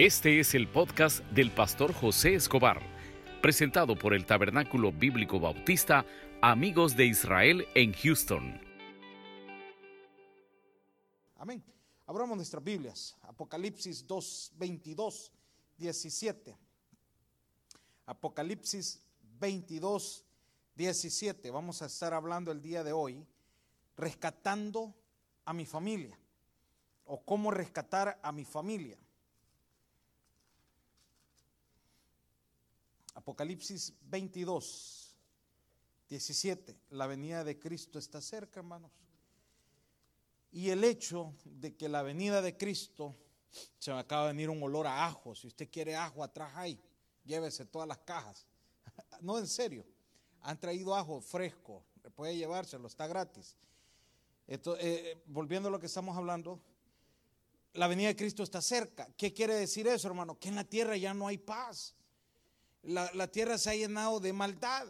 Este es el podcast del pastor José Escobar, presentado por el Tabernáculo Bíblico Bautista Amigos de Israel en Houston. Amén. Abramos nuestras Biblias. Apocalipsis 2, 22, 17. Apocalipsis 22, 17. Vamos a estar hablando el día de hoy, rescatando a mi familia, o cómo rescatar a mi familia. Apocalipsis 22, 17. La venida de Cristo está cerca, hermanos. Y el hecho de que la venida de Cristo, se me acaba de venir un olor a ajo. Si usted quiere ajo, atrás hay. Llévese todas las cajas. No, en serio. Han traído ajo fresco. Puede llevárselo, está gratis. Esto, eh, volviendo a lo que estamos hablando, la venida de Cristo está cerca. ¿Qué quiere decir eso, hermano? Que en la tierra ya no hay paz. La, tierra se ha llenado de maldad.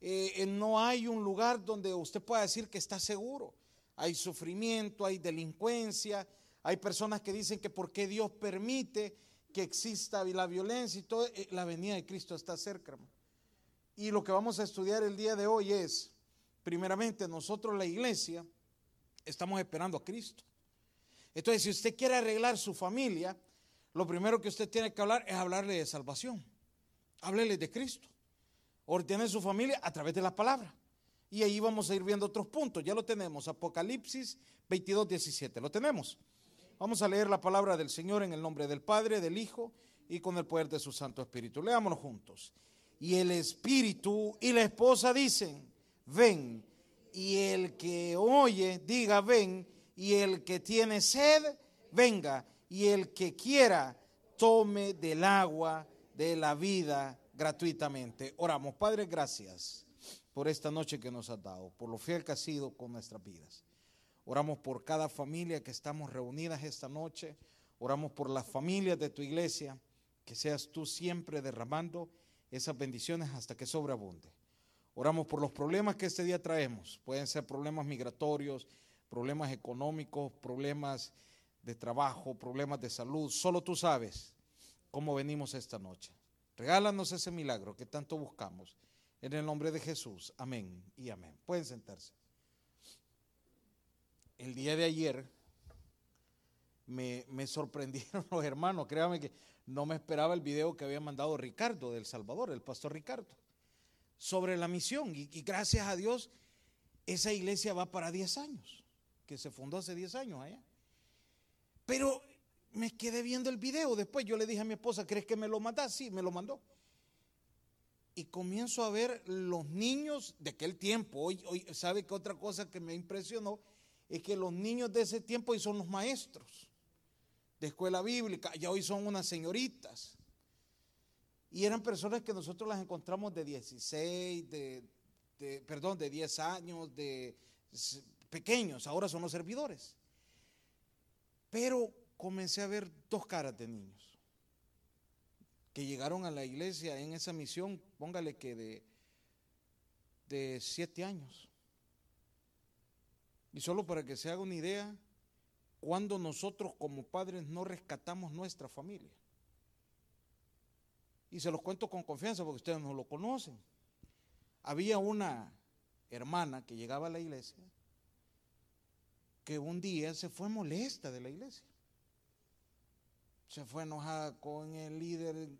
Eh, eh, no hay un lugar donde usted pueda decir que está seguro. Hay sufrimiento, hay delincuencia, hay personas que dicen que por qué Dios permite que exista la violencia y todo. Eh, la venida de Cristo está cerca. Y lo que vamos a estudiar el día de hoy es, primeramente, nosotros la iglesia estamos esperando a Cristo. Entonces, si usted quiere arreglar su familia, lo primero que usted tiene que hablar es hablarle de salvación. Háblele de Cristo. Ordene su familia a través de la palabra. Y ahí vamos a ir viendo otros puntos. Ya lo tenemos. Apocalipsis 22, 17. Lo tenemos. Vamos a leer la palabra del Señor en el nombre del Padre, del Hijo y con el poder de su Santo Espíritu. Leámonos juntos. Y el Espíritu y la esposa dicen, ven. Y el que oye, diga, ven. Y el que tiene sed, venga. Y el que quiera, tome del agua de la vida gratuitamente. Oramos, Padre, gracias por esta noche que nos has dado, por lo fiel que has sido con nuestras vidas. Oramos por cada familia que estamos reunidas esta noche. Oramos por las familias de tu iglesia, que seas tú siempre derramando esas bendiciones hasta que sobreabunde. Oramos por los problemas que este día traemos. Pueden ser problemas migratorios, problemas económicos, problemas de trabajo, problemas de salud. Solo tú sabes cómo venimos esta noche. Regálanos ese milagro que tanto buscamos. En el nombre de Jesús. Amén y amén. Pueden sentarse. El día de ayer me, sorprendieron los hermanos. Créanme que no me esperaba el video que había mandado Ricardo del Salvador, el pastor Ricardo, sobre la misión. Y, y gracias a Dios, esa iglesia va para 10 años, que se fundó hace 10 años allá. Pero me quedé viendo el video. Después yo le dije a mi esposa, ¿crees que me lo mandas? Sí, me lo mandó. Y comienzo a ver los niños de aquel tiempo. Hoy, hoy ¿sabe que otra cosa que me impresionó? Es que los niños de ese tiempo hoy son los maestros de escuela bíblica. Ya hoy son unas señoritas. Y eran personas que nosotros las encontramos de 16, de, de perdón, de 10 años, de pequeños. Ahora son los servidores. Pero comencé a ver dos caras de niños que llegaron a la iglesia en esa misión, póngale que de, de siete años. Y solo para que se haga una idea, cuando nosotros como padres no rescatamos nuestra familia. Y se los cuento con confianza porque ustedes no lo conocen. Había una hermana que llegaba a la iglesia que un día se fue molesta de la iglesia se fue enojada con el líder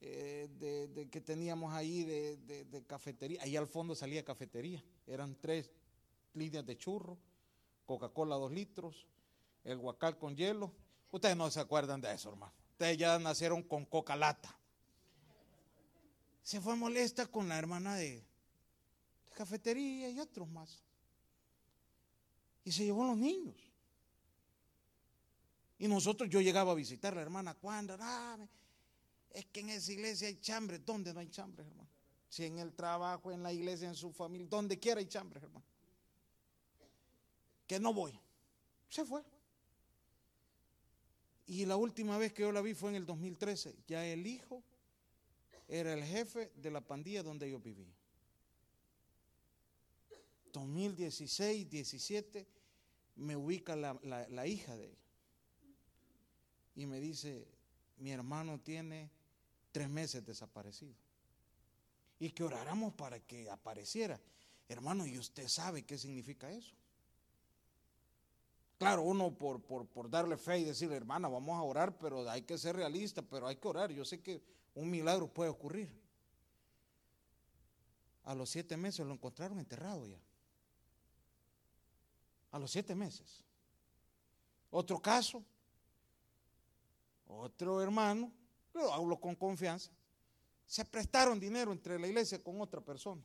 eh, de, que teníamos ahí de, cafetería. Ahí al fondo salía cafetería. Eran tres líneas de churro, Coca-Cola dos litros, el guacal con hielo. Ustedes no se acuerdan de eso, hermano. Ustedes ya nacieron con coca lata. Se fue molesta con la hermana de, cafetería y otros más. Y se llevó a los niños. Y nosotros, yo llegaba a visitar a la hermana cuando, es que en esa iglesia hay chambre. ¿Dónde no hay chambre, hermano? Si en el trabajo, en la iglesia, en su familia, donde quiera hay chambre, hermano. Que no voy. Se fue. Y la última vez que yo la vi fue en el 2013. Ya el hijo era el jefe de la pandilla donde yo viví. 2016, 17, me ubica la, la hija de él y me dice, mi hermano tiene tres meses desaparecido. Y que oráramos para que apareciera. Hermano, y usted sabe qué significa eso. Claro, uno por, por, darle fe y decirle, hermana, vamos a orar, pero hay que ser realista, pero hay que orar. Yo sé que un milagro puede ocurrir. A los siete meses lo encontraron enterrado ya. A los siete meses. Otro caso, otro hermano, lo hablo con confianza, se prestaron dinero entre la iglesia con otra persona.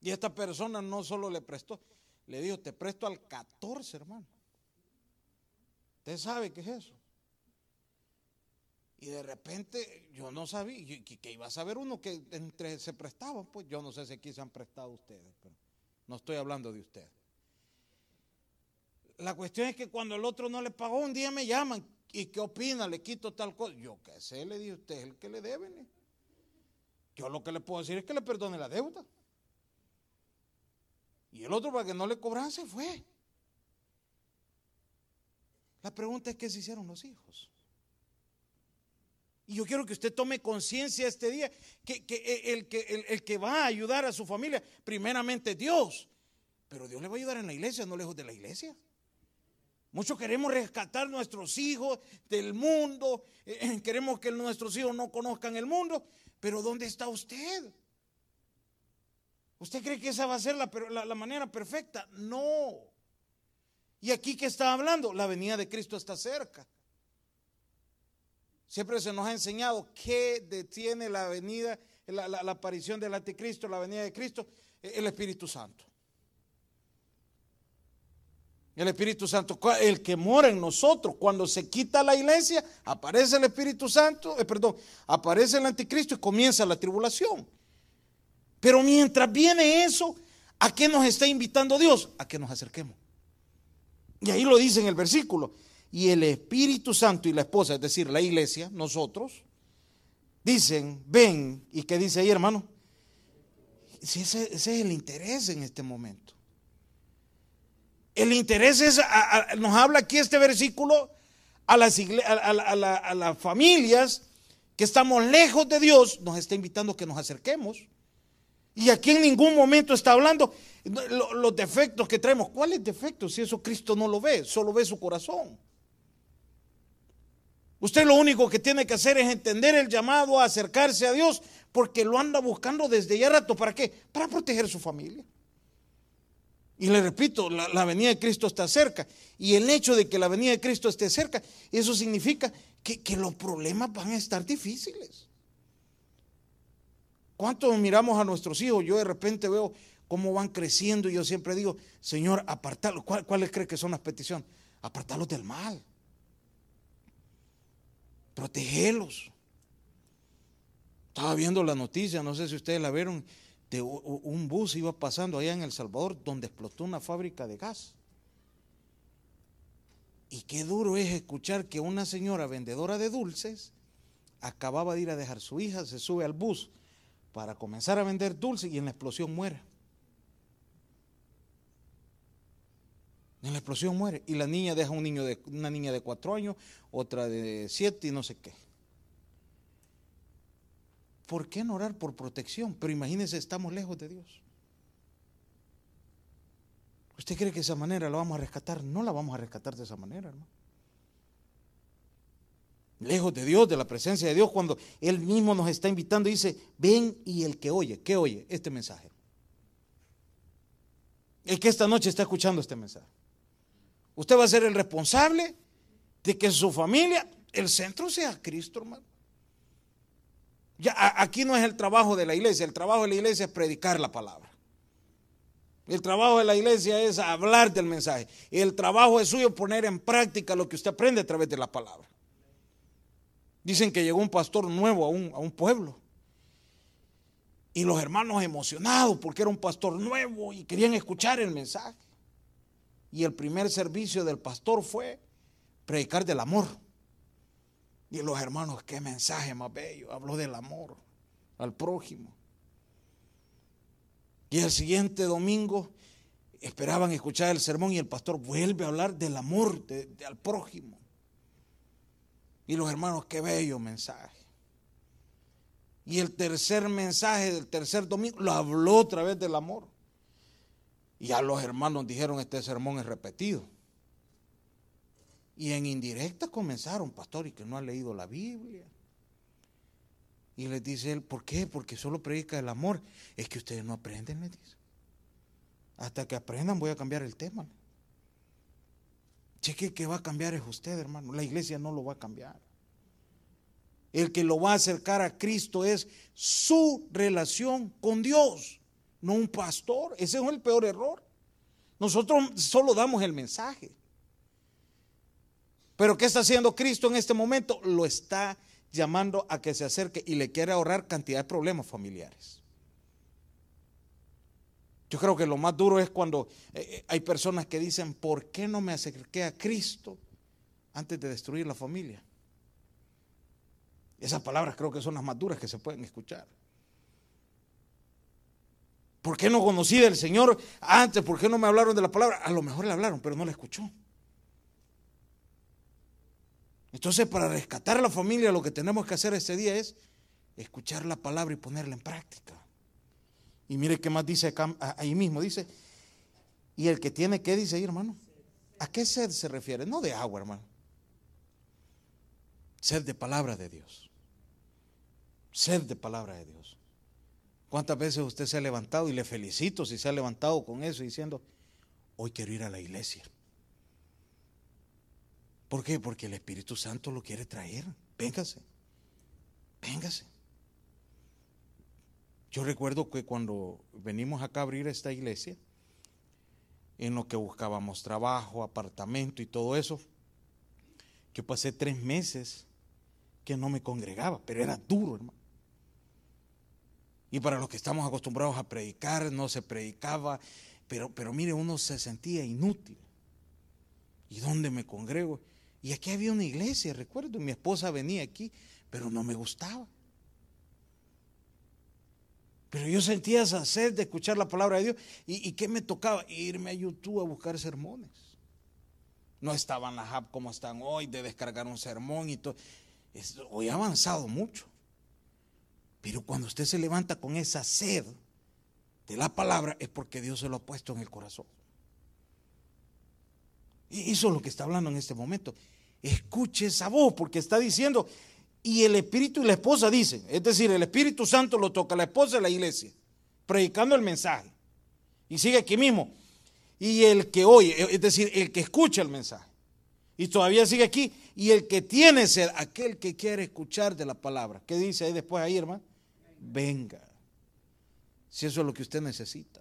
Y esta persona no solo le prestó, le dijo, te presto al 14, hermano. Usted sabe qué es eso. Y de repente yo no sabía, que, iba a saber uno que entre se prestaban, pues yo no sé si aquí se han prestado ustedes, pero no estoy hablando de ustedes. La cuestión es que cuando el otro no le pagó, un día me llaman, ¿y qué opina? Le quito tal cosa. Yo qué sé, le dije, usted es el que le deben. Yo lo que le puedo decir es que le perdone la deuda. Y el otro para que no le cobran se fue. La pregunta es qué se hicieron los hijos. Y yo quiero que usted tome conciencia este día que, el, que el, que va a ayudar a su familia, primeramente Dios. Pero Dios le va a ayudar en la iglesia, no lejos de la iglesia. Muchos queremos rescatar nuestros hijos del mundo, eh, queremos que nuestros hijos no conozcan el mundo, pero ¿dónde está usted? ¿Usted cree que esa va a ser la, manera perfecta? No. ¿Y aquí qué está hablando? La venida de Cristo está cerca. Siempre se nos ha enseñado qué detiene la venida, la, la, aparición del anticristo, la venida de Cristo, el Espíritu Santo. El Espíritu Santo, el que mora en nosotros, cuando se quita la iglesia, aparece el Espíritu Santo, eh, perdón, aparece el anticristo y comienza la tribulación. Pero mientras viene eso, ¿a qué nos está invitando Dios? A que nos acerquemos. Y ahí lo dice en el versículo. Y el Espíritu Santo y la esposa, es decir, la iglesia, nosotros, dicen, ven. ¿Y qué dice ahí, hermano? Si ese, es el interés en este momento. El interés es, nos habla aquí este versículo a las, familias que estamos lejos de Dios, nos está invitando a que nos acerquemos. Y aquí en ningún momento está hablando los defectos que traemos. ¿Cuáles defectos? Si eso Cristo no lo ve, solo ve su corazón. Usted lo único que tiene que hacer es entender el llamado a acercarse a Dios porque lo anda buscando desde ya rato. ¿Para qué? Para proteger su familia. Y le repito, la, venida de Cristo está cerca. Y el hecho de que la venida de Cristo esté cerca, eso significa que, los problemas van a estar difíciles. ¿Cuántos miramos a nuestros hijos? Yo de repente veo cómo van creciendo y yo siempre digo, Señor, apartarlos. ¿Cuáles cree que son las peticiones? Apartarlos del mal. Protegerlos. Estaba viendo la noticia, no sé si ustedes la vieron, de un bus iba pasando allá en El Salvador donde explotó una fábrica de gas. Y qué duro es escuchar que una señora vendedora de dulces acababa de ir a dejar su hija, se sube al bus para comenzar a vender dulces y en la explosión muere. En la explosión muere. Y la niña deja un niño de, una niña de cuatro años, otra de siete y no sé qué. ¿Por qué no orar por protección? Pero imagínense, estamos lejos de Dios. ¿Usted cree que de esa manera la vamos a rescatar? No la vamos a rescatar de esa manera, hermano lejos de Dios, de la presencia de Dios, cuando Él mismo nos está invitando y dice, ven y el que oye, ¿qué oye? Este mensaje. El que esta noche está escuchando este mensaje. Usted va a ser el responsable de que su familia, el centro sea Cristo, hermano. Ya, aquí no es el trabajo de la iglesia, el trabajo de la iglesia es predicar la palabra. El trabajo de la iglesia es hablar del mensaje. El trabajo es suyo poner en práctica lo que usted aprende a través de la palabra. Dicen que llegó un pastor nuevo a un, a un pueblo. Y los hermanos emocionados porque era un pastor nuevo y querían escuchar el mensaje. Y el primer servicio del pastor fue predicar del amor. Y los hermanos, qué mensaje más bello. Habló del amor al prójimo. Y el siguiente domingo esperaban escuchar el sermón y el pastor vuelve a hablar del amor al prójimo. Y los hermanos, qué bello mensaje. Y el tercer mensaje del tercer domingo lo habló otra vez del amor. Y ya los hermanos dijeron, este sermón es repetido. Y en indirecta comenzaron, pastor, y que no ha leído la Biblia. Y les dice él, ¿por qué? Porque solo predica el amor. Es que ustedes no aprenden, le dice. Hasta que aprendan voy a cambiar el tema. Cheque que va a cambiar es usted, hermano. La iglesia no lo va a cambiar. El que lo va a acercar a Cristo es su relación con Dios, no un pastor. Ese es el peor error. Nosotros solo damos el mensaje. Pero ¿qué está haciendo Cristo en este momento? Lo está llamando a que se acerque y le quiere ahorrar cantidad de problemas familiares. Yo creo que lo más duro es cuando eh, eh, hay personas que dicen, ¿por qué no me acerqué a Cristo antes de destruir la familia? Esas palabras creo que son las más duras que se pueden escuchar. ¿Por qué no conocí del Señor antes? ¿Por qué no me hablaron de la palabra? A lo mejor le hablaron, pero no la escuchó. Entonces, para rescatar a la familia, lo que tenemos que hacer este día es escuchar la palabra y ponerla en práctica. Y mire qué más dice ahí mismo, dice, y el que tiene que, dice ahí, hermano, ¿a qué sed se refiere? No de agua, hermano. Sed de palabra de Dios. Sed de palabra de Dios. ¿Cuántas veces usted se ha levantado y le felicito si se ha levantado con eso diciendo, hoy quiero ir a la iglesia? ¿Por qué? Porque el Espíritu Santo lo quiere traer. Véngase. Véngase. Yo recuerdo que cuando venimos acá a abrir esta iglesia, en lo que buscábamos trabajo, apartamento y todo eso, yo pasé tres meses que no me congregaba, pero era duro, hermano. Y para los que estamos acostumbrados a predicar, no se predicaba, pero, pero mire, uno se sentía inútil. ¿Y dónde me congrego? Y aquí había una iglesia, recuerdo, mi esposa venía aquí, pero no me gustaba. Pero yo sentía esa sed de escuchar la palabra de Dios. ¿Y, qué me tocaba? Irme a YouTube a buscar sermones. No estaban las apps como están hoy, de descargar un sermón y todo. hoy ha avanzado mucho. Pero cuando usted se levanta con esa sed de la palabra, es porque Dios se lo ha puesto en el corazón. Eso es lo que está hablando en este momento. Escuche esa voz, porque está diciendo, y el espíritu y la esposa dicen, es decir, el Espíritu Santo lo toca a la esposa de la iglesia, predicando el mensaje. Y sigue aquí mismo. Y el que oye, es decir, el que escucha el mensaje. Y todavía sigue aquí. Y el que tiene sed, aquel que quiere escuchar de la palabra. ¿Qué dice ahí después ahí, hermano? Venga. Si eso es lo que usted necesita.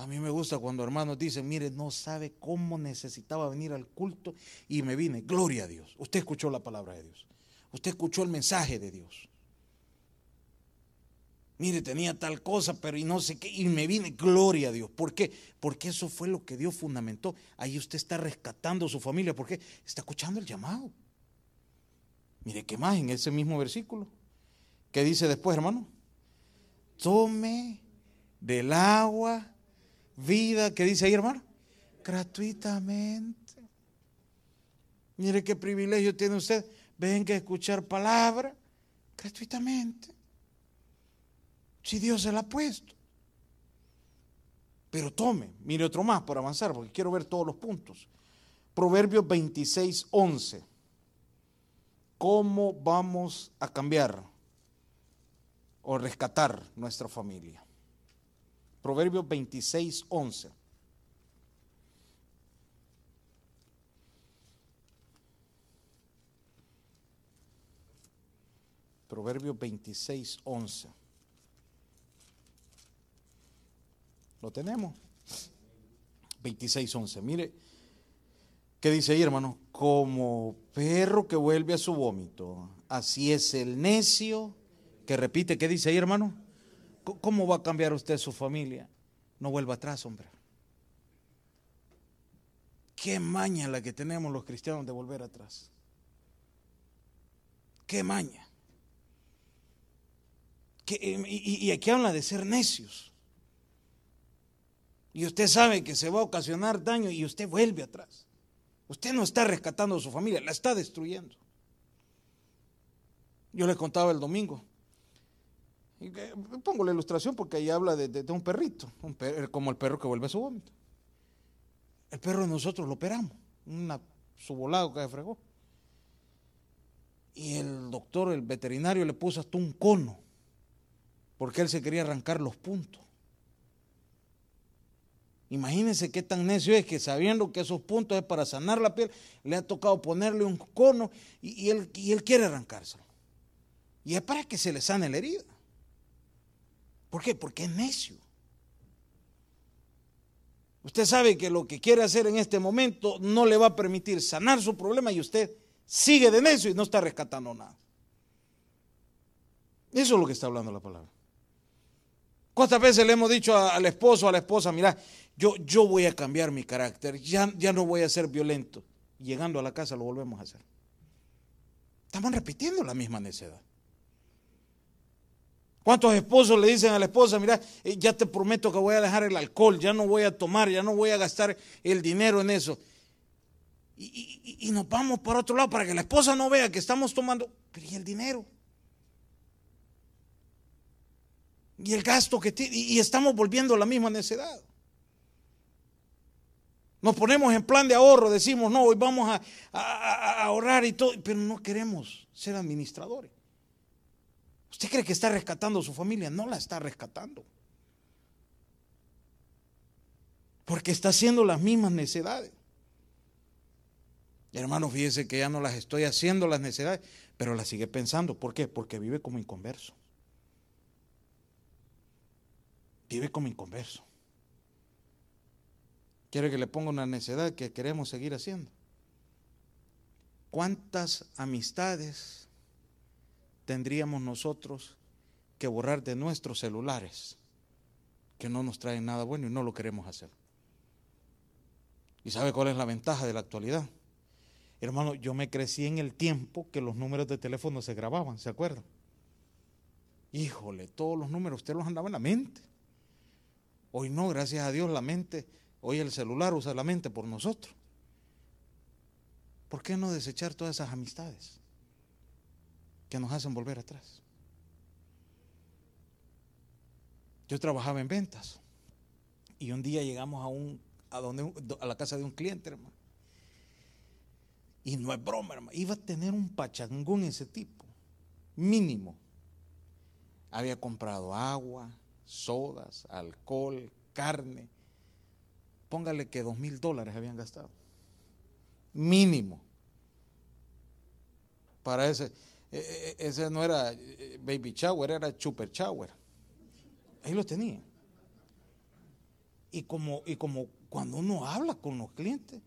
A mí me gusta cuando hermanos dicen, mire, no sabe cómo necesitaba venir al culto y me vine. Gloria a Dios. Usted escuchó la palabra de Dios. Usted escuchó el mensaje de Dios. Mire, tenía tal cosa, pero y no sé qué, y me vine. Gloria a Dios. ¿Por qué? Porque eso fue lo que Dios fundamentó. Ahí usted está rescatando a su familia. ¿Por qué? Está escuchando el llamado. Mire, ¿qué más en ese mismo versículo? ¿Qué dice después, hermano? Tome del agua vida, ¿qué dice ahí, hermano? Gratuitamente. Mire qué privilegio tiene usted. Venga a escuchar palabra gratuitamente. Si Dios se la ha puesto. Pero tome, mire otro más para avanzar, porque quiero ver todos los puntos. Proverbios 26, 11. ¿Cómo vamos a cambiar o rescatar nuestra familia? Proverbios 26, 11. Proverbios 26, 11. ¿Lo tenemos? 26, 11. Mire, ¿qué dice ahí, hermano? Como perro que vuelve a su vómito, así es el necio que repite, ¿qué dice ahí, hermano? ¿Cómo va a cambiar usted su familia? No vuelva atrás, hombre. Qué maña la que tenemos los cristianos de volver atrás. Qué maña. y, y aquí habla de ser necios. Y usted sabe que se va a ocasionar daño y usted vuelve atrás. Usted no está rescatando a su familia, la está destruyendo. Yo le contaba el domingo. Y pongo la ilustración porque ahí habla de, un perrito, como el perro que vuelve a su vómito. El perro nosotros lo operamos, una, su volado que se fregó. Y el doctor, el veterinario, le puso hasta un cono, porque él se quería arrancar los puntos. Imagínense qué tan necio es que sabiendo que esos puntos es para sanar la piel, le ha tocado ponerle un cono y, él, y él quiere arrancárselo. Y es para que se le sane la herida. ¿Por qué? Porque es necio. Usted sabe que lo que quiere hacer en este momento no le va a permitir sanar su problema y usted sigue de necio y no está rescatando nada. Eso es lo que está hablando la palabra. ¿Cuántas veces le hemos dicho al esposo, a la esposa, mira, yo, yo voy a cambiar mi carácter, ya, ya no voy a ser violento? Llegando a la casa lo volvemos a hacer. Estamos repitiendo la misma necedad. ¿Cuántos esposos le dicen a la esposa, mira, eh, ya te prometo que voy a dejar el alcohol, ya no voy a tomar, ya no voy a gastar el dinero en eso? Y, nos vamos para otro lado para que la esposa no vea que estamos tomando, pero ¿y el dinero? Y el gasto que tiene, y estamos volviendo a la misma necedad. Nos ponemos en plan de ahorro, decimos, no, hoy vamos a, a ahorrar y todo, pero no queremos ser administradores. ¿Usted cree que está rescatando a su familia? No la está rescatando. Porque está haciendo las mismas necedades. hermano, fíjese que ya no las estoy haciendo las necedades, pero las sigue pensando. ¿Por qué? Porque vive como inconverso. Vive como inconverso. Quiere que le ponga una necedad que queremos seguir haciendo. ¿Cuántas amistades tendríamos nosotros que borrar de nuestros celulares que no nos traen nada bueno y no lo queremos hacer. ¿Y sabe cuál es la ventaja de la actualidad? Hermano, yo me crecí en el tiempo que los números de teléfono se grababan, ¿se acuerdan? Híjole, todos los números usted los andaba en la mente. Hoy no, gracias a Dios, la mente, hoy el celular usa la mente por nosotros. ¿Por qué no desechar todas esas amistades? Que nos hacen volver atrás. Yo trabajaba en ventas y un día llegamos a un a donde a la casa de un cliente, hermano. Y no es broma, hermano. Iba a tener un pachangón ese tipo, mínimo. Había comprado agua, sodas, alcohol, carne. Póngale que dos mil dólares habían gastado. Mínimo. Para ese. E, e, e, ese no era eh, baby shower, era super shower. Ahí lo tenía. Y como, y como cuando uno habla con los clientes,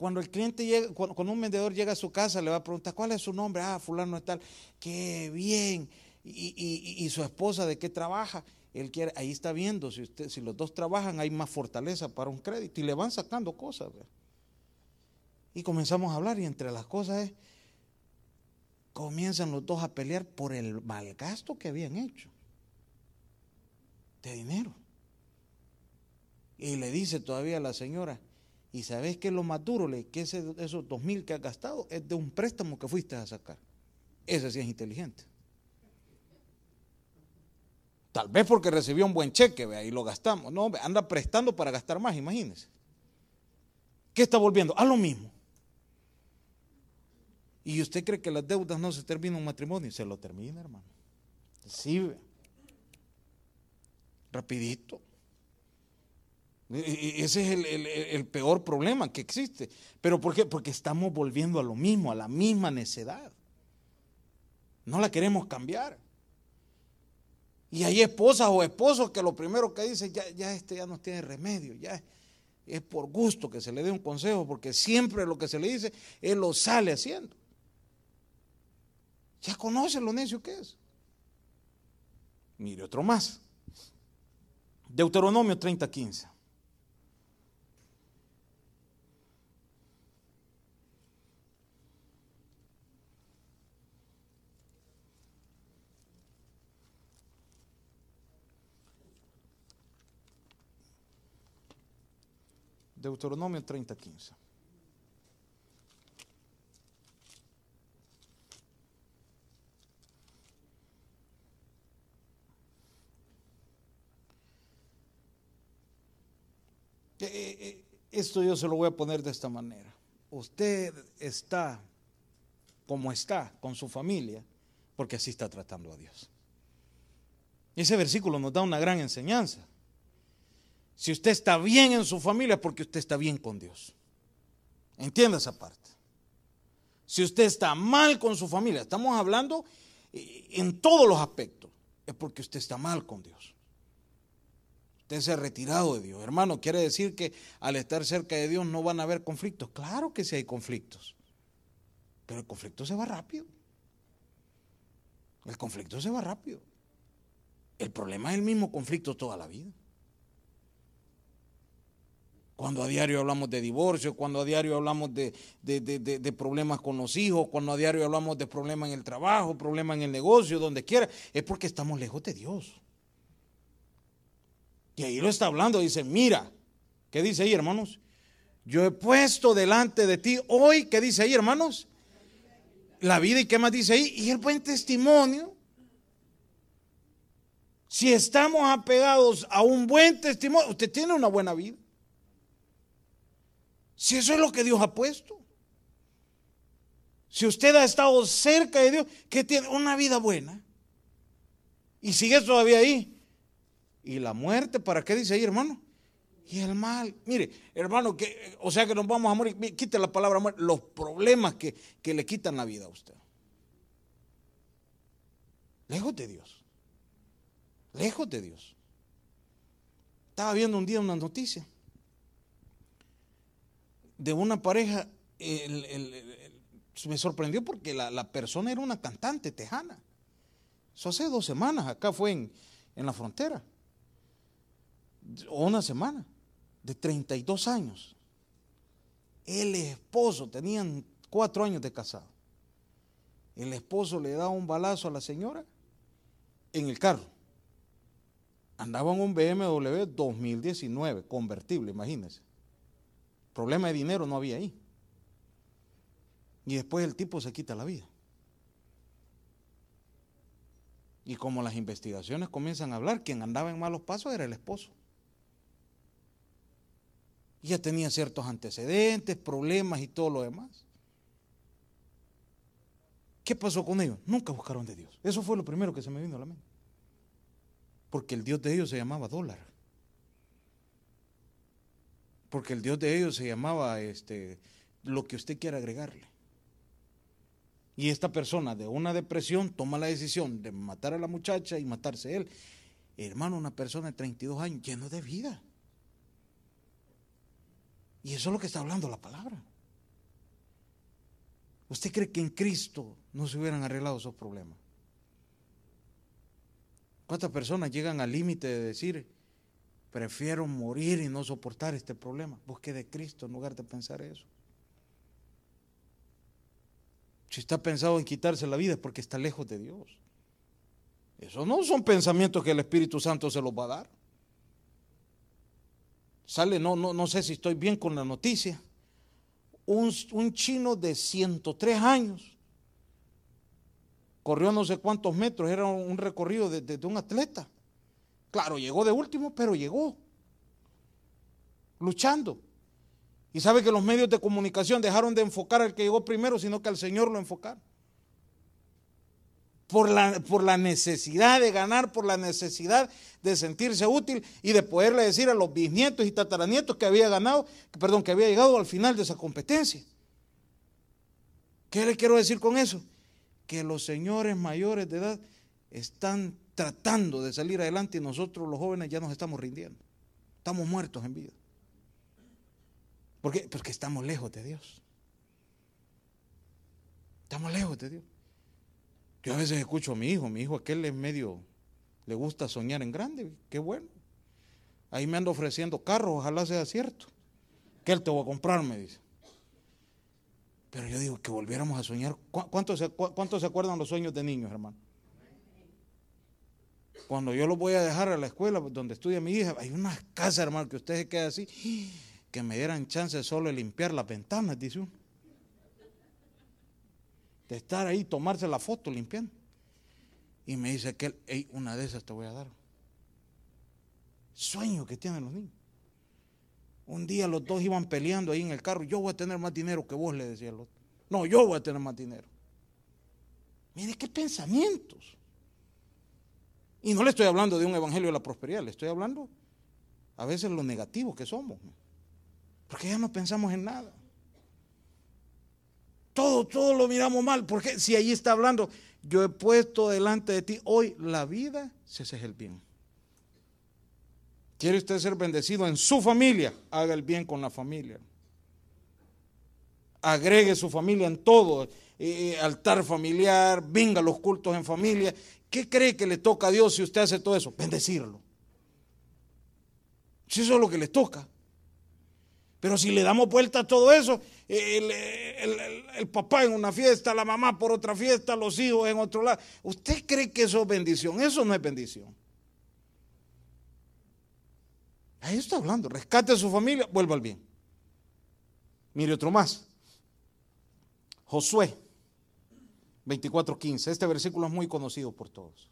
cuando el cliente llega, cuando, un vendedor llega a su casa, le va a preguntar, ¿cuál es su nombre? Ah, fulano es tal. Qué bien. Y, su esposa, ¿de qué trabaja? Él quiere, ahí está viendo, si, usted, si los dos trabajan, hay más fortaleza para un crédito. Y le van sacando cosas. Y comenzamos a hablar y entre las cosas es, comienzan los dos a pelear por el mal gasto que habían hecho de dinero. Y le dice todavía a la señora, ¿y sabes qué es lo más? Que esos dos mil que has gastado es de un préstamo que fuiste a sacar. Ese sí es inteligente. Tal vez porque recibió un buen cheque, vea, y lo gastamos. No, anda prestando para gastar más, imagínense. ¿Qué está volviendo? A lo mismo. ¿Y usted cree que las deudas no se terminan un matrimonio? Se lo termina, hermano. Sí. Rapidito. E, e, ese es el, peor problema que existe. ¿Pero por qué? Porque estamos volviendo a lo mismo, a la misma necedad. No la queremos cambiar. Y hay esposas o esposos que lo primero que dicen, ya, ya este ya no tiene remedio, ya es por gusto que se le dé un consejo, porque siempre lo que se le dice, él lo sale haciendo. Ya conoce lo necio que es. Mire otro más. Deuteronomio 30:15. Deuteronomio 30:15. Eh, esto yo se lo voy a poner de esta manera. Usted está como está con su familia porque así está tratando a Dios. Ese versículo nos da una gran enseñanza. Si usted está bien en su familia es porque usted está bien con Dios. Entienda esa parte. Si usted está mal con su familia, estamos hablando eh, en todos los aspectos, es porque usted está mal con Dios. Usted se ha retirado de Dios. Hermano, quiere decir que al estar cerca de Dios no van a haber conflictos. Claro que sí hay conflictos. Pero el conflicto se va rápido. El conflicto se va rápido. El problema es el mismo conflicto toda la vida. Cuando a diario hablamos de divorcio, cuando a diario hablamos de, problemas con los hijos, cuando a diario hablamos de problemas en el trabajo, problemas en el negocio, donde quiera, es porque estamos lejos de Dios. Y ahí lo está hablando, dice, mira, ¿qué dice ahí, hermanos? Yo he puesto delante de ti hoy, ¿qué dice ahí, hermanos? La vida y qué más dice ahí, y el buen testimonio. Si estamos apegados a un buen testimonio, usted tiene una buena vida. Si eso es lo que Dios ha puesto. Si usted ha estado cerca de Dios, que tiene una vida buena. Y sigue todavía ahí. ¿Y la muerte para qué dice ahí, hermano? Y el mal. Mire, hermano, que, o sea que nos vamos a morir. Quite la palabra muerte. Los problemas que, que le quitan la vida a usted. Lejos de Dios. Lejos de Dios. Estaba viendo un día una noticia de una pareja, me sorprendió porque la, persona era una cantante tejana. Eso hace dos semanas, acá fue en, en la frontera. Una semana, de 32 años. El esposo, tenían cuatro años de casado. El esposo le da un balazo a la señora en el carro. Andaba en un BMW 2019, convertible, imagínense. Problema de dinero no había ahí. Y después el tipo se quita la vida. Y como las investigaciones comienzan a hablar, quien andaba en malos pasos era el esposo. Ya tenía ciertos antecedentes, problemas y todo lo demás. ¿Qué pasó con ellos? Nunca buscaron de Dios. Eso fue lo primero que se me vino a la mente. Porque el Dios de ellos se llamaba dólar porque el Dios de ellos se llamaba este, lo que usted quiera agregarle. Y esta persona de una depresión toma la decisión de matar a la muchacha y matarse él. Hermano, una persona de 32 años lleno de vida. Y eso es lo que está hablando la palabra. ¿Usted cree que en Cristo no se hubieran arreglado esos problemas? ¿Cuántas personas llegan al límite de decir, Prefiero morir y no soportar este problema. Busque de Cristo en lugar de pensar eso. Si está pensado en quitarse la vida es porque está lejos de Dios. Esos no son pensamientos que el Espíritu Santo se los va a dar. Sale, no, no, no sé si estoy bien con la noticia. Un, un chino de 103 años corrió no sé cuántos metros, era un recorrido de un atleta Claro, llegó de último, pero llegó. Luchando. Y sabe que los medios de comunicación dejaron de enfocar al que llegó primero, sino que al Señor lo enfocaron. Por la, por la necesidad de ganar, por la necesidad de sentirse útil y de poderle decir a los bisnietos y tataranietos que había ganado, perdón, que había llegado al final de esa competencia. ¿Qué le quiero decir con eso? Que los señores mayores de edad están tratando de salir adelante y nosotros los jóvenes ya nos estamos rindiendo. Estamos muertos en vida. ¿Por qué? Porque estamos lejos de Dios. Estamos lejos de Dios. Yo a veces escucho a mi hijo, mi hijo aquel es medio, le gusta soñar en grande, qué bueno. Ahí me ando ofreciendo carros, ojalá sea cierto. Que él te va a comprar, me dice. Pero yo digo que volviéramos a soñar. ¿Cuántos se acuerdan los sueños de niños, hermano? Cuando yo lo voy a dejar a la escuela donde estudia mi hija, hay unas casas, hermano, que usted se queda así, que me dieran chance solo de limpiar las ventanas, dice uno. De estar ahí, tomarse la foto limpiando. Y me dice que hey, una de esas te voy a dar. Sueño que tienen los niños. Un día los dos iban peleando ahí en el carro. Yo voy a tener más dinero que vos, le decía el otro. No, yo voy a tener más dinero. Mire qué pensamientos. Y no le estoy hablando de un evangelio de la prosperidad, le estoy hablando a veces lo negativo que somos. Porque ya no pensamos en nada. Todo, todo lo miramos mal. Porque si ahí está hablando, yo he puesto delante de ti hoy la vida, si ese es el bien. ¿Quiere usted ser bendecido en su familia? Haga el bien con la familia. Agregue su familia en todo. Eh, altar familiar, venga los cultos en familia. ¿Qué cree que le toca a Dios si usted hace todo eso? Bendecirlo. Si eso es lo que le toca. Pero si le damos vuelta a todo eso, el, papá en una fiesta, la mamá por otra fiesta, los hijos en otro lado, ¿usted cree que eso es bendición? Eso no es bendición. Ahí está hablando, rescate a su familia, vuelva al bien. Mire otro más. Josué 24:15. Este versículo es muy conocido por todos.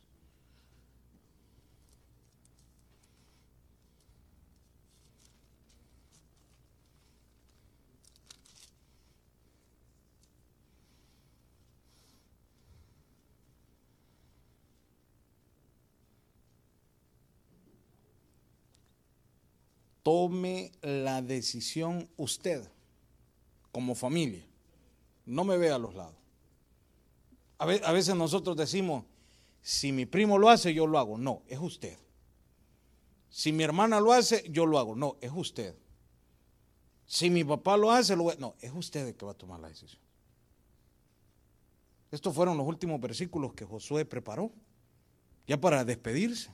Tome la decisión usted como familia. No me vea a los lados. A veces nosotros decimos, si mi primo lo hace, yo lo hago. No, es usted. Si mi hermana lo hace, yo lo hago. No, es usted. Si mi papá lo hace, lo no, es usted el que va a tomar la decisión. Estos fueron los últimos versículos que Josué preparó, ya para despedirse.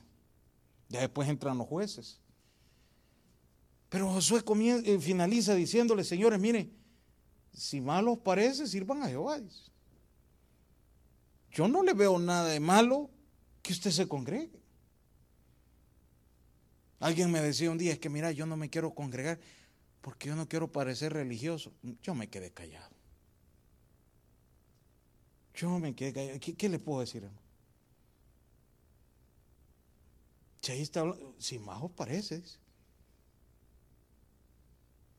Ya después entran los jueces. Pero Josué eh, finaliza diciéndole, señores, miren, si mal os parece, sirvan a Jehová. Yo no le veo nada de malo que usted se congregue. Alguien me decía un día, es que mira, yo no me quiero congregar porque yo no quiero parecer religioso. Yo me quedé callado. Yo me quedé callado. ¿Qué, le puedo decir? Si ahí está, si os parece.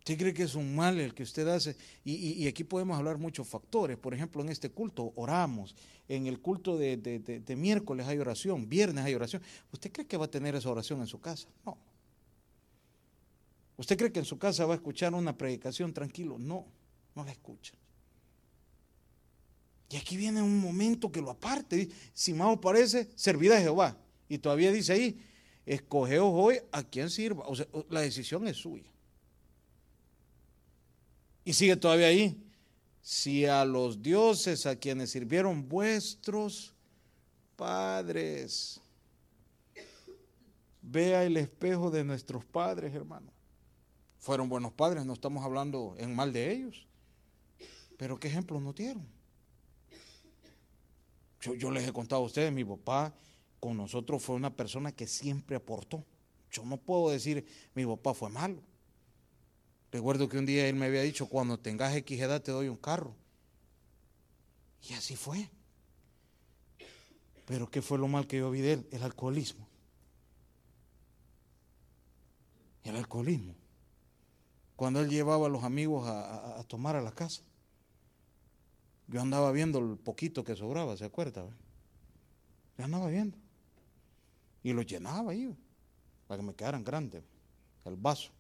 ¿Usted cree que es un mal el que usted hace? Y, aquí podemos hablar muchos factores. Por ejemplo, en este culto oramos. En el culto de, miércoles hay oración, viernes hay oración. ¿Usted cree que va a tener esa oración en su casa? No. ¿Usted cree que en su casa va a escuchar una predicación tranquilo? No, no la escucha. Y aquí viene un momento que lo aparte. Si más parece, servirá a Jehová. Y todavía dice ahí, escogeos hoy a quien sirva. O sea, la decisión es suya. Y sigue todavía ahí. Si a los dioses a quienes sirvieron vuestros padres, vea el espejo de nuestros padres, hermano. Fueron buenos padres, no estamos hablando en mal de ellos. Pero ¿qué ejemplos no dieron? Yo, yo, les he contado a ustedes, mi papá con nosotros fue una persona que siempre aportó. Yo no puedo decir mi papá fue malo. Recuerdo que un día él me había dicho, cuando tengas X edad te doy un carro. Y así fue. Pero ¿qué fue lo mal que yo vi de él? El alcoholismo. El alcoholismo. Cuando él llevaba a los amigos a, tomar a la casa. Yo andaba viendo el poquito que sobraba, ¿se acuerda? Yo andaba viendo. Y lo llenaba ahí, para que me quedaran grandes, el vaso.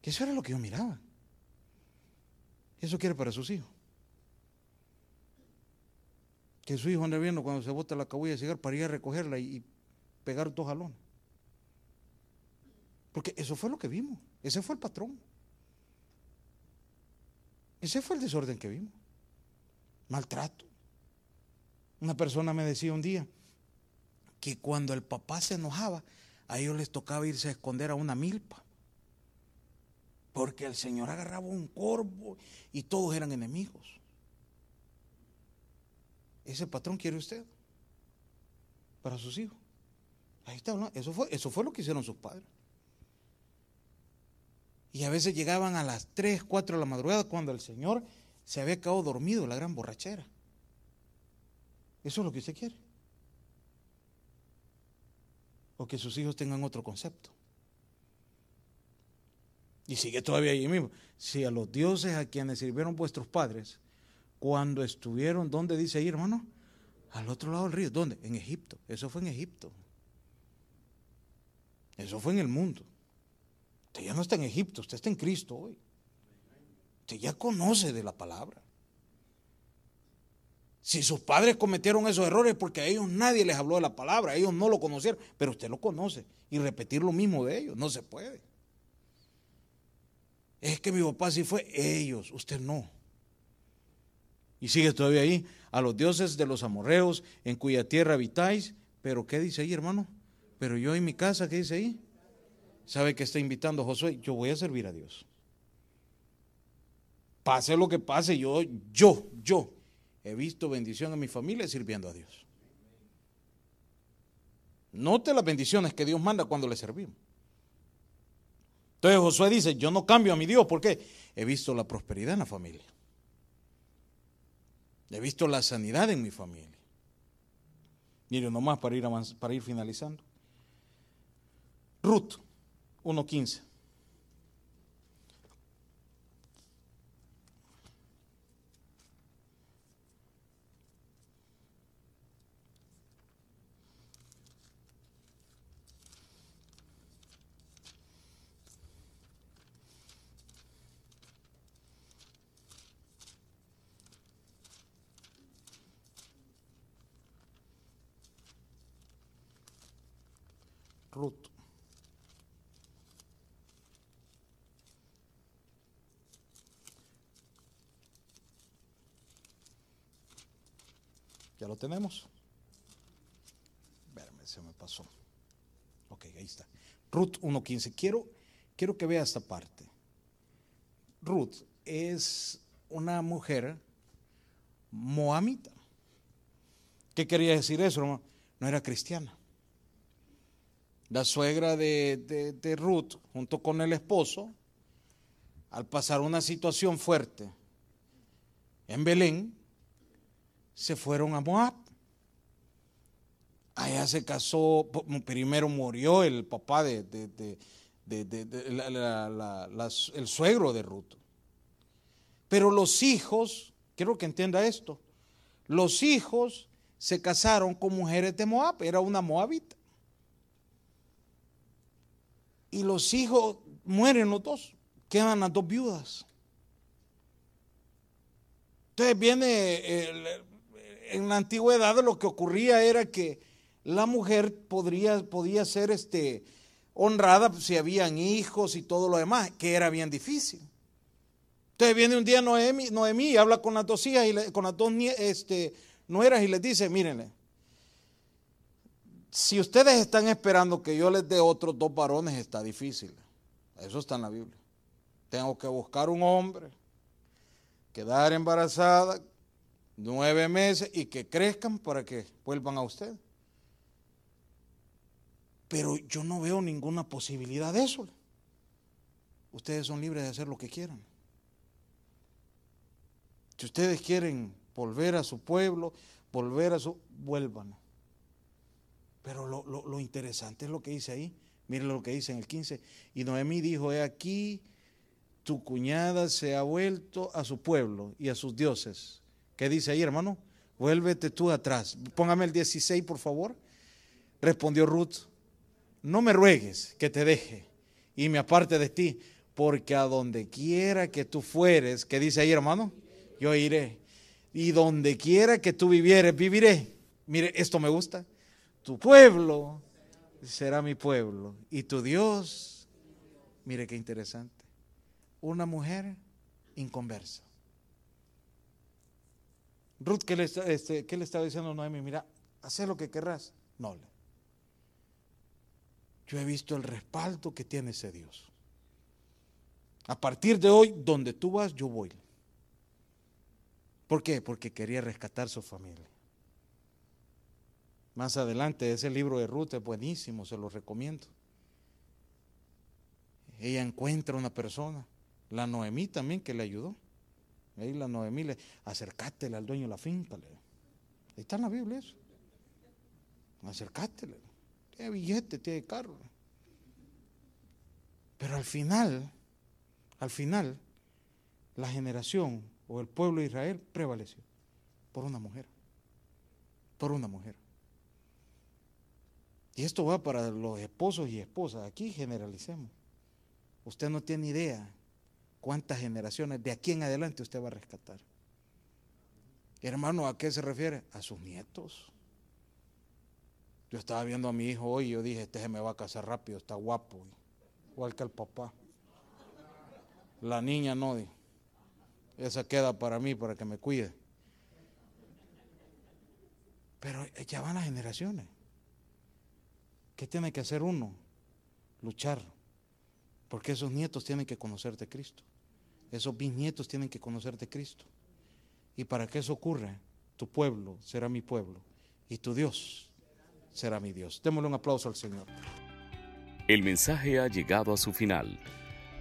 Que eso era lo que yo miraba. Eso quiere para sus hijos. Que su hijo ande viendo cuando se bota la cabulla de cigarro para ir a recogerla y, pegar dos jalones. Porque eso fue lo que vimos. Ese fue el patrón. Ese fue el desorden que vimos. Maltrato. Una persona me decía un día que cuando el papá se enojaba, a ellos les tocaba irse a esconder a una milpa. Porque el Señor agarraba un corvo y todos eran enemigos. ¿Ese patrón quiere usted? Para sus hijos. Ahí está, eso fue, eso fue lo que hicieron sus padres. Y a veces llegaban a las 3, 4 de la madrugada cuando el Señor se había quedado dormido en la gran borrachera. Eso es lo que usted quiere. O que sus hijos tengan otro concepto. Y sigue todavía ahí mismo. Si a los dioses a quienes sirvieron vuestros padres, cuando estuvieron, ¿dónde dice ahí, hermano? Al otro lado del río. ¿Dónde? En Egipto. Eso fue en Egipto. Eso fue en el mundo. Usted ya no está en Egipto, usted está en Cristo hoy. Usted ya conoce de la palabra. Si sus padres cometieron esos errores porque a ellos nadie les habló de la palabra, ellos no lo conocieron, pero usted lo conoce y repetir lo mismo de ellos, no se puede. Es que mi papá sí fue, ellos, usted no. Y sigue todavía ahí, a los dioses de los amorreos en cuya tierra habitáis, pero ¿qué dice ahí, hermano? Pero yo en mi casa, ¿qué dice ahí? ¿Sabe que está invitando Josué? Yo voy a servir a Dios. Pase lo que pase, yo, yo, yo he visto bendición en mi familia sirviendo a Dios. Note las bendiciones que Dios manda cuando le servimos. Entonces Josué dice, yo no cambio a mi Dios, porque he visto la prosperidad en la familia. He visto la sanidad en mi familia. Mire, nomás para ir, para ir finalizando. Ruth 1.15. Ruth. ¿Ya lo tenemos? Verme, se me pasó. Ok, ahí está. Ruth 1.15. Quiero, quiero que vea esta parte. Ruth es una mujer moamita. ¿Qué quería decir eso, hermano? No era cristiana. La suegra de, de, Ruth, junto con el esposo, al pasar una situación fuerte en Belén, se fueron a Moab. Allá se casó, primero murió el papá de, el suegro de Ruth. Pero los hijos, quiero que entienda esto, los hijos se casaron con mujeres de Moab, era una moabita. Y los hijos mueren los dos, quedan las dos viudas. Entonces viene, en la antigüedad lo que ocurría era que la mujer podría, podía ser este, honrada si habían hijos y todo lo demás, que era bien difícil. Entonces viene un día Noemí, Noemí y habla con las dos hijas, y con las dos este, nueras y les dice, mírenle, si ustedes están esperando que yo les dé otros dos varones, está difícil. Eso está en la Biblia. Tengo que buscar un hombre, quedar embarazada nueve meses y que crezcan para que vuelvan a usted. Pero yo no veo ninguna posibilidad de eso. Ustedes son libres de hacer lo que quieran. Si ustedes quieren volver a su pueblo, volver a su, vuelvan. Pero lo, interesante es lo que dice ahí. Miren lo que dice en el 15. Y Noemí dijo, he aquí, tu cuñada se ha vuelto a su pueblo y a sus dioses. ¿Qué dice ahí, hermano? Vuélvete tú atrás. Póngame el 16, por favor. Respondió Ruth, no me ruegues que te deje y me aparte de ti, porque a donde quiera que tú fueres, ¿qué dice ahí, hermano? Yo iré. Y donde quiera que tú vivieres, viviré. Mire, esto me gusta tu pueblo será mi pueblo y tu Dios, mire qué interesante, una mujer inconversa. Ruth, ¿qué le, este, ¿qué le estaba diciendo a Noemi? Mira, haz lo que querrás. No. Yo he visto el respaldo que tiene ese Dios. A partir de hoy, donde tú vas, yo voy. ¿Por qué? Porque quería rescatar su familia más adelante. Ese libro de Ruth es buenísimo, se lo recomiendo. Ella encuentra una persona, la Noemí también que le ayudó. Ahí la Noemí le, acercátele al dueño de la finca. Ahí está en la Biblia eso. Acercátele. Tiene billete, tiene carro. Pero al final, Al final, la generación o el pueblo de Israel prevaleció por una mujer, por una mujer. Y esto va para los esposos y esposas. Aquí generalicemos. Usted no tiene idea cuántas generaciones de aquí en adelante usted va a rescatar. Hermano, ¿a qué se refiere? A sus nietos. Yo estaba viendo a mi hijo hoy y yo dije, este se me va a casar rápido, está guapo, igual que el papá. La niña no, esa queda para mí, para que me cuide. Pero ya van las generaciones. ¿Qué tiene que hacer uno? Luchar. Porque esos nietos tienen que conocer de Cristo. Esos bisnietos tienen que conocer de Cristo. Y para que eso ocurra, tu pueblo será mi pueblo y tu Dios será mi Dios. Démosle un aplauso al Señor. El mensaje ha llegado a su final.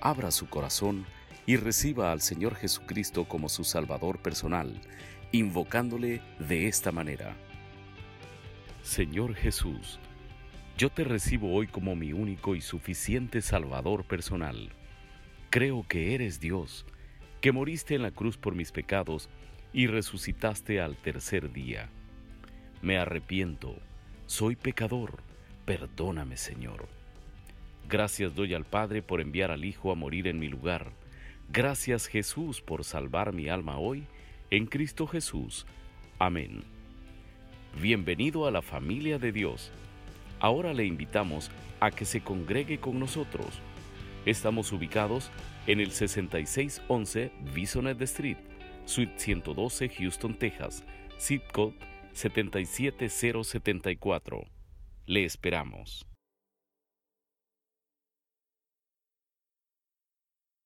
Abra su corazón y reciba al Señor Jesucristo como su Salvador personal, invocándole de esta manera. Señor Jesús, yo te recibo hoy como mi único y suficiente Salvador personal. Creo que eres Dios, que moriste en la cruz por mis pecados y resucitaste al tercer día. Me arrepiento, soy pecador, perdóname Señor. Gracias doy al Padre por enviar al Hijo a morir en mi lugar. Gracias Jesús por salvar mi alma hoy, en Cristo Jesús. Amén. Bienvenido a la familia de Dios. Ahora le invitamos a que se congregue con nosotros. Estamos ubicados en el 6611 Bisonet Street, Suite 112, Houston, Texas, zip code 77074. Le esperamos.